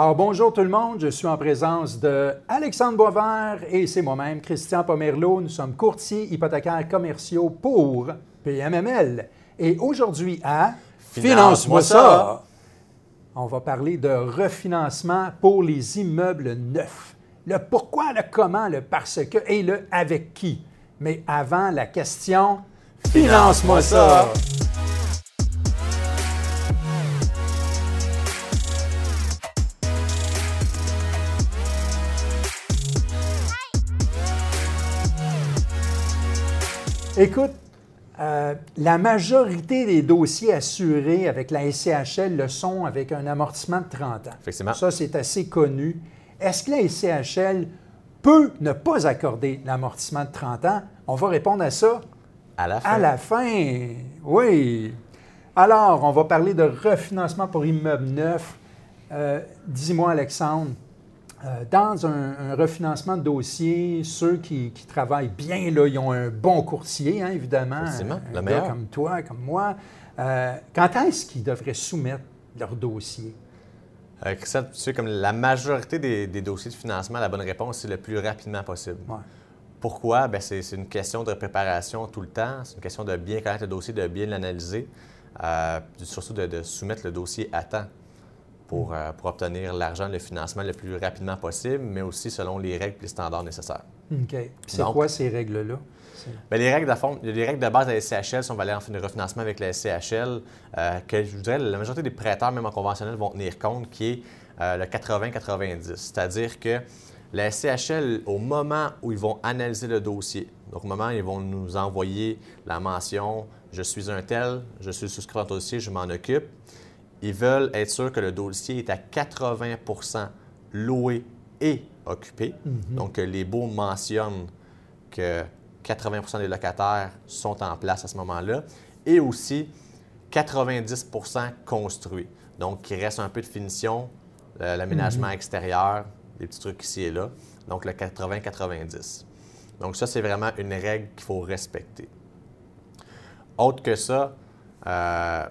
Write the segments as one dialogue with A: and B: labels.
A: Alors bonjour tout le monde, je suis en présence de Alexandre Boisvert et c'est moi-même, Christian Pomerleau. Nous sommes courtiers hypothécaires commerciaux pour PMML. Et aujourd'hui à
B: Finance-moi ça.
A: on va parler de refinancement pour les immeubles neufs. Le pourquoi, le comment, le parce que et le avec qui. Mais avant la question,
B: Finance-moi ça.
A: Écoute, euh, la majorité des dossiers assurés avec la SCHL le sont avec un amortissement de 30 ans.
B: Effectivement.
A: Ça, c'est assez connu. Est-ce que la SCHL peut ne pas accorder l'amortissement de 30 ans? On va répondre à ça
B: À la fin.
A: à la fin. Oui. Alors, on va parler de refinancement pour immeubles neufs. Euh, Dis-moi, Alexandre, euh, dans un, un refinancement de dossier, ceux qui, qui travaillent bien, là, ils ont un bon courtier, hein, évidemment. Un
B: le
A: gars
B: meilleur.
A: comme toi, comme moi. Euh, quand est-ce qu'ils devraient soumettre leur dossier?
B: Euh, Christian, tu sais, comme la majorité des, des dossiers de financement, la bonne réponse, c'est le plus rapidement possible.
A: Ouais.
B: Pourquoi? Ben, c'est c'est une question de préparation tout le temps. C'est une question de bien connaître le dossier, de bien l'analyser. euh, surtout de, de soumettre le dossier à temps pour, euh, pour obtenir l'argent, le financement le plus rapidement possible, mais aussi selon les règles et les standards nécessaires.
A: OK. C'est quoi ces règles-là?
B: Bien, les règles de fond, les règles de base de la SCHL, si on va aller en fin de refinancement avec la SCHL, euh, que je voudrais, la majorité des prêteurs, même en conventionnel, vont tenir compte, qui est euh, le 80-90. C'est-à-dire que la SCHL, au moment où ils vont analyser le dossier, donc au moment où ils vont nous envoyer la mention « Je suis un tel, je suis souscrit au dossier, je m'en occupe », ils veulent être sûrs que le dossier est à 80% loué et occupé. Donc, que les baux mentionnent que 80% des locataires sont en place à ce moment-là et aussi 90% construits. Donc, il reste un peu de finition, euh, l'aménagement extérieur, des petits trucs ici et là. Donc, le 80-90. Donc, ça, c'est vraiment une règle qu'il faut respecter. Autre que ça, euh,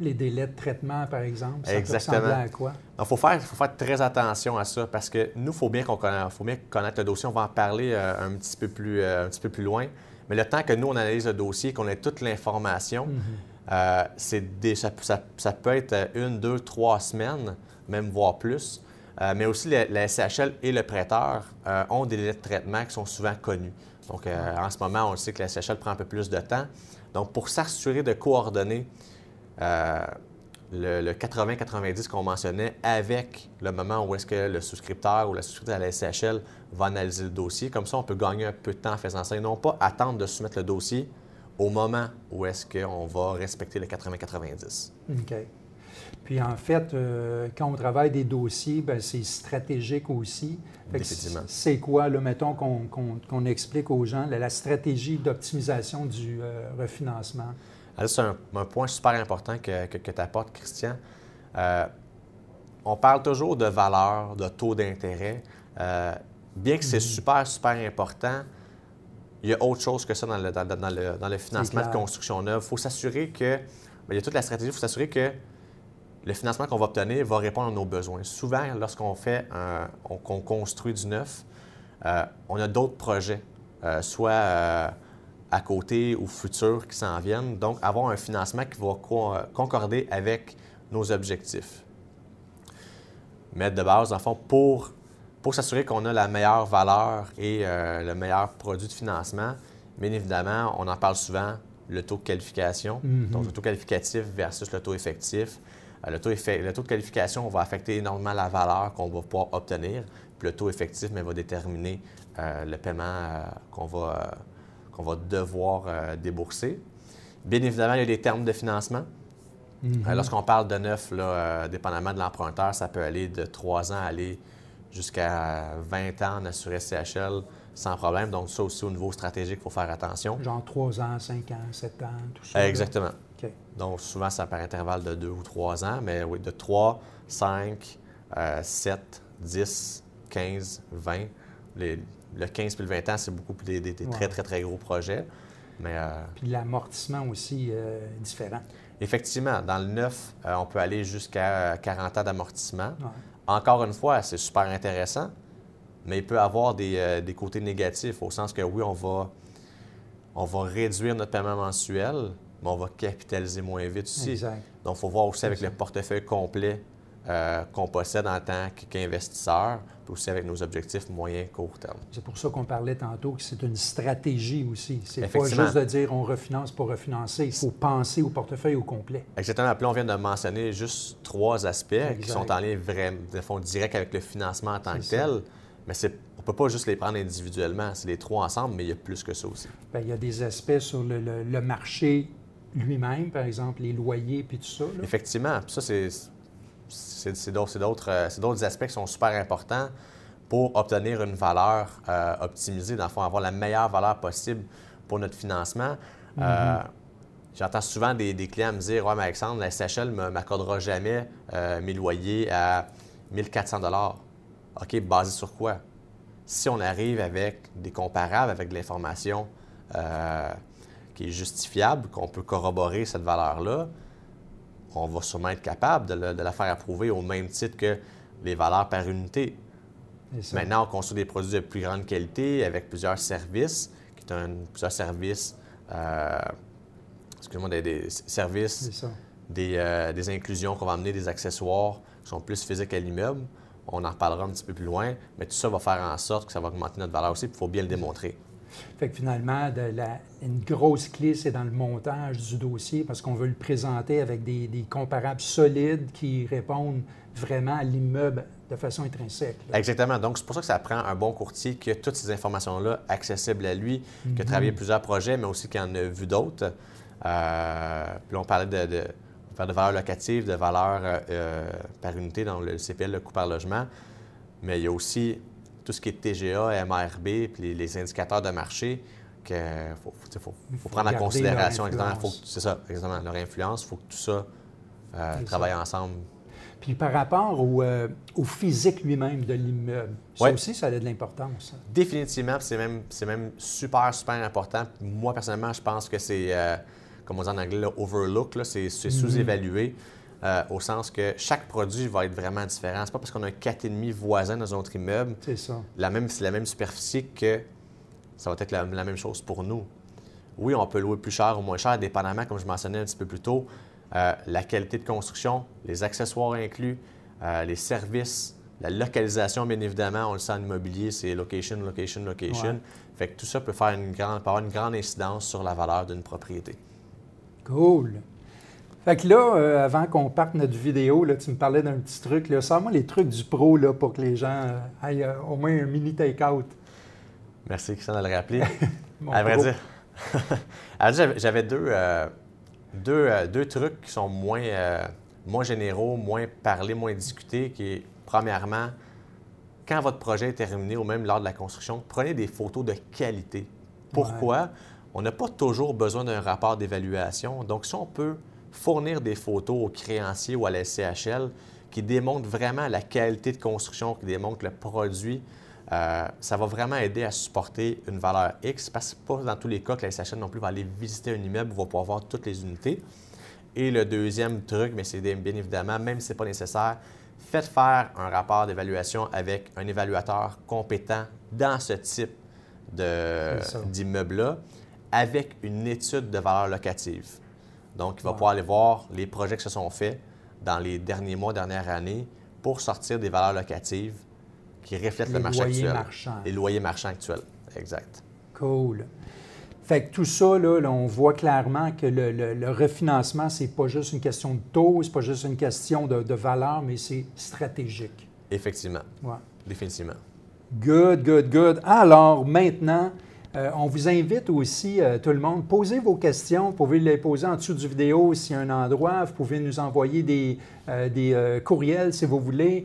A: Les délais de traitement, par exemple, ça
B: Exactement.
A: peut à quoi?
B: Il faut faire, faut faire très attention à ça parce que nous, il faut bien qu'on connaisse, faut bien connaître le dossier. On va en parler euh, un, petit peu plus, euh, un petit peu plus loin. Mais le temps que nous, on analyse le dossier, qu'on ait toute l'information, euh, c'est des- ça, ça- ça peut être euh, une, deux, trois semaines, même voire plus. Euh, mais aussi, la, la SCHL et le prêteur euh, ont des délais de traitement qui sont souvent connus. Donc, euh, en ce moment, on le sait que la SCHL prend un peu plus de temps. Donc, pour s'assurer de coordonner euh, le, le 80-90 qu'on mentionnait avec le moment où est-ce que le souscripteur ou la souscriptrice à la SCHL va analyser le dossier. Comme ça, on peut gagner un peu de temps en faisant ça et non pas attendre de soumettre le dossier au moment où est-ce qu'on va respecter le 80-90.
A: OK. Puis en fait, euh, quand on travaille des dossiers, ben, c'est stratégique aussi. C'est quoi, là, mettons qu'on qu'on- qu'on explique aux gens la, la stratégie d'optimisation du euh, refinancement?
B: Alors, c'est un, un point super important que, tu apportes, Christian. Euh, on parle toujours de valeur, de taux d'intérêt. Euh, bien que c'est super, super important, il y a autre chose que ça dans le, dans, dans le, dans le financement de construction neuve. Il faut s'assurer que, bien, il y a toute la stratégie, il faut s'assurer que le financement qu'on va obtenir va répondre à nos besoins. Souvent, lorsqu'on fait un- on- qu'on construit du neuf, euh, on a d'autres projets, euh, soit à côté ou futurs qui s'en viennent. Donc, avoir un financement qui va co- concorder avec nos objectifs. Mettre de base, en fond, pour, pour s'assurer qu'on a la meilleure valeur et euh, le meilleur produit de financement, bien évidemment, on en parle souvent, le taux de qualification.
A: Mhm.
B: Donc, le taux qualificatif versus le taux effectif. Euh, le, taux effe- le taux de qualification va affecter énormément la valeur qu'on va pouvoir obtenir. Puis le taux effectif mais, va déterminer euh, le paiement qu'on va, qu'on va devoir euh, débourser. Bien évidemment, il y a des termes de financement. Euh, Lorsqu'on parle de neuf, là, euh, dépendamment de l'emprunteur, ça peut aller de 3 ans à aller jusqu'à 20 ans en assuré CHL sans problème. Donc, ça aussi, au niveau stratégique, il faut faire attention.
A: Genre 3 ans, 5 ans, 7 ans, tout ça.
B: Exactement.
A: OK.
B: Donc, souvent, c'est par intervalle de 2 ou 3 ans, mais oui, de 3, 5, euh, 7, 10, 15, 20. Les- le 15 puis le 20 ans, c'est beaucoup plus des, des- des
A: Ouais.
B: très, très, très gros projets. Mais euh,
A: Puis l'amortissement aussi euh, différent.
B: Effectivement, dans le neuf, euh, on peut aller jusqu'à 40 ans d'amortissement. Encore une fois, c'est super intéressant, mais il peut avoir des, des, côtés négatifs au sens que oui, on va, on va réduire notre paiement mensuel, mais on va capitaliser moins vite aussi.
A: Exact.
B: Donc, il faut voir aussi avec le portefeuille complet euh, qu'on possède en tant qu'investisseur, puis aussi avec nos objectifs moyen court terme.
A: C'est pour ça qu'on parlait tantôt que c'est une stratégie aussi. C'est pas juste de dire on refinance pour refinancer. Il faut penser au portefeuille au complet.
B: Exactement. Puis on vient de mentionner juste trois aspects qui sont en lien vraiment, de fond, direct avec le financement en tant que tel. Mais on ne peut pas juste les prendre individuellement. C'est les trois ensemble, mais il y a plus que ça aussi.
A: Bien, il y a des aspects sur le, marché lui-même, par exemple, les loyers puis tout ça.
B: Effectivement. Puis ça, c'est c'est euh, d'autres aspects qui sont super importants pour obtenir une valeur euh, optimisée, dans le fond, avoir la meilleure valeur possible pour notre financement. Euh, mm-hmm. J'entends souvent des, clients me dire Ouais, mais Alexandre, la SHL ne m'accordera jamais mes loyers à 1400 OK, basé sur quoi? Si on arrive avec des comparables, avec de l'information qui est justifiable, qu'on peut corroborer cette valeur-là, on va sûrement être capable de, la faire approuver au même titre que les valeurs par unité. Maintenant, on construit des produits de plus grande qualité avec plusieurs services, qui est un, plusieurs services, euh, excusez-moi, des, services, euh, des, inclusions qu'on va amener, des accessoires qui sont plus physiques à l'immeuble. On en reparlera un petit peu plus loin, mais tout ça va faire en sorte que ça va augmenter notre valeur aussi, il faut bien le démontrer.
A: Fait que finalement, une grosse clé, c'est dans le montage du dossier parce qu'on veut le présenter avec des, comparables solides qui répondent vraiment à l'immeuble de façon intrinsèque.
B: Exactement. Donc, c'est pour ça que ça prend un bon courtier qui a toutes ces informations-là accessibles à lui, qui a mhm. travaillé plusieurs projets, mais aussi qui en a vu d'autres. Euh, puis on parlait de, de, de valeur locative, de valeur euh, par unité dans le CPL, le coût par logement. Mais il y a aussi tout ce qui est TGA, MRB, puis les, indicateurs de marché, qu'il faut, faut, prendre en considération. C'est ça, exactement. Leur influence, il faut que tout ça euh, travaille ensemble.
A: Puis par rapport au, euh, physique lui-même de l'immeuble, ça aussi, ça a de l'importance.
B: Définitivement, c'est même, même super, super important. Moi, personnellement, je pense que c'est, euh, comme on dit en anglais, overlook, c'est mm-hmm. sous-évalué. Euh, au sens que chaque produit va être vraiment différent. C'est pas parce qu'on a un 4,5 voisin dans un autre immeuble. La même, c'est la même superficie que ça va être la, même chose pour nous. Oui, on peut louer plus cher ou moins cher, dépendamment, comme je mentionnais un petit peu plus tôt, euh, la qualité de construction, les accessoires inclus, euh, les services, la localisation, bien évidemment, on le sent en immobilier, c'est location, location, location. Fait que tout ça peut faire une grande, peut avoir une grande incidence sur la valeur d'une propriété.
A: Cool. Fait que là, euh, avant qu'on parte notre vidéo, là, tu me parlais d'un petit truc. Sors-moi les trucs du pro là, pour que les gens euh, aient euh, au moins un mini take-out.
B: Merci, Christian, de le rappeler. à vrai dire. j'avais deux, deux, trucs qui sont moins, moins généraux, moins parlés, moins discutés. Qui est, premièrement, quand votre projet est terminé ou même lors de la construction, prenez des photos de qualité. Pourquoi? On n'a pas toujours besoin d'un rapport d'évaluation. Donc, si on peut fournir des photos aux créanciers ou à la SCHL qui démontrent vraiment la qualité de construction, qui démontrent le produit. Euh, ça va vraiment aider à supporter une valeur X parce que pas dans tous les cas que la SCHL non plus va aller visiter un immeuble où va pouvoir voir toutes les unités. Et le deuxième truc, mais c'est bien évidemment, même si ce n'est pas nécessaire, faites faire un rapport d'évaluation avec un évaluateur compétent dans ce type d'immeuble-là avec une étude de valeur locative. Donc, il va pouvoir aller voir les projets qui se sont faits dans les derniers mois, dernières années pour sortir des valeurs locatives qui reflètent le marché actuel.
A: Marchands.
B: Les loyers marchands actuels. Exact.
A: Cool. Fait que tout ça, là, on voit clairement que le, le, le refinancement, c'est pas juste une question de taux, c'est pas juste une question de, de valeur, mais c'est stratégique.
B: Effectivement. Ouais. Définitivement.
A: Good, good, good. Alors, maintenant, euh, on vous invite aussi, euh, tout le monde, posez vos questions. Vous pouvez les poser en dessous du vidéo s'il y a un endroit. Vous pouvez nous envoyer des, euh, courriels si vous voulez.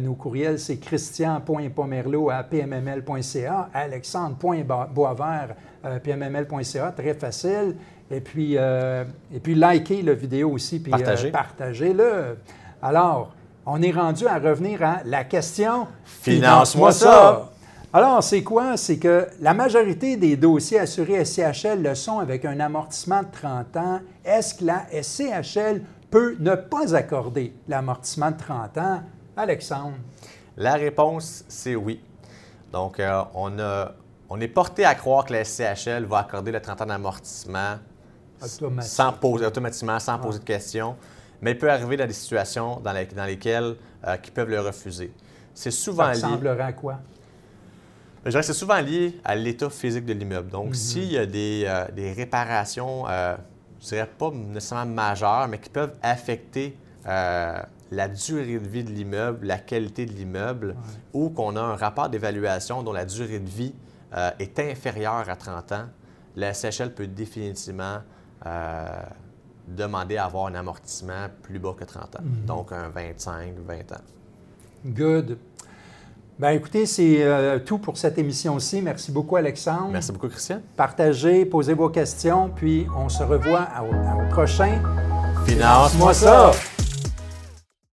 A: nos courriels, c'est christian.pomerleau à pmml.ca, alexandre.boisvert pmml.ca, très facile. Et puis, et puis likez la vidéo aussi, puis partagez-le. Alors, on est rendu à revenir à la question
B: Finance-moi ça.
A: Alors, c'est quoi? C'est que la majorité des dossiers assurés SCHL le sont avec un amortissement de 30 ans. Est-ce que la SCHL peut ne pas accorder l'amortissement de 30 ans? Alexandre?
B: La réponse, c'est oui. Donc, euh, on, a, on est porté à croire que la SCHL va accorder le 30 ans d'amortissement sans poser, automatiquement, sans poser de questions. Mais il peut arriver dans des situations dans, dans lesquelles euh, ils peuvent le refuser.
A: C'est souvent Ça ressemblerait à quoi?
B: Je dirais que c'est souvent lié à l'état physique de l'immeuble. Donc, mhm. s'il y a des, euh, des réparations, euh, je dirais pas nécessairement majeures, mais qui peuvent affecter euh, la durée de vie de l'immeuble, la qualité de l'immeuble, ou qu'on a un rapport d'évaluation dont la durée de vie euh, est inférieure à 30 ans, la SHL peut définitivement demander à avoir un amortissement plus bas que 30 ans, mhm. donc un 25, 20 ans.
A: Good. Bien, écoutez, c'est euh, tout pour cette émission-ci. Merci beaucoup, Alexandre.
B: Merci beaucoup, Christian.
A: Partagez, posez vos questions, puis on se revoit au, prochain.
B: Finance-moi ça.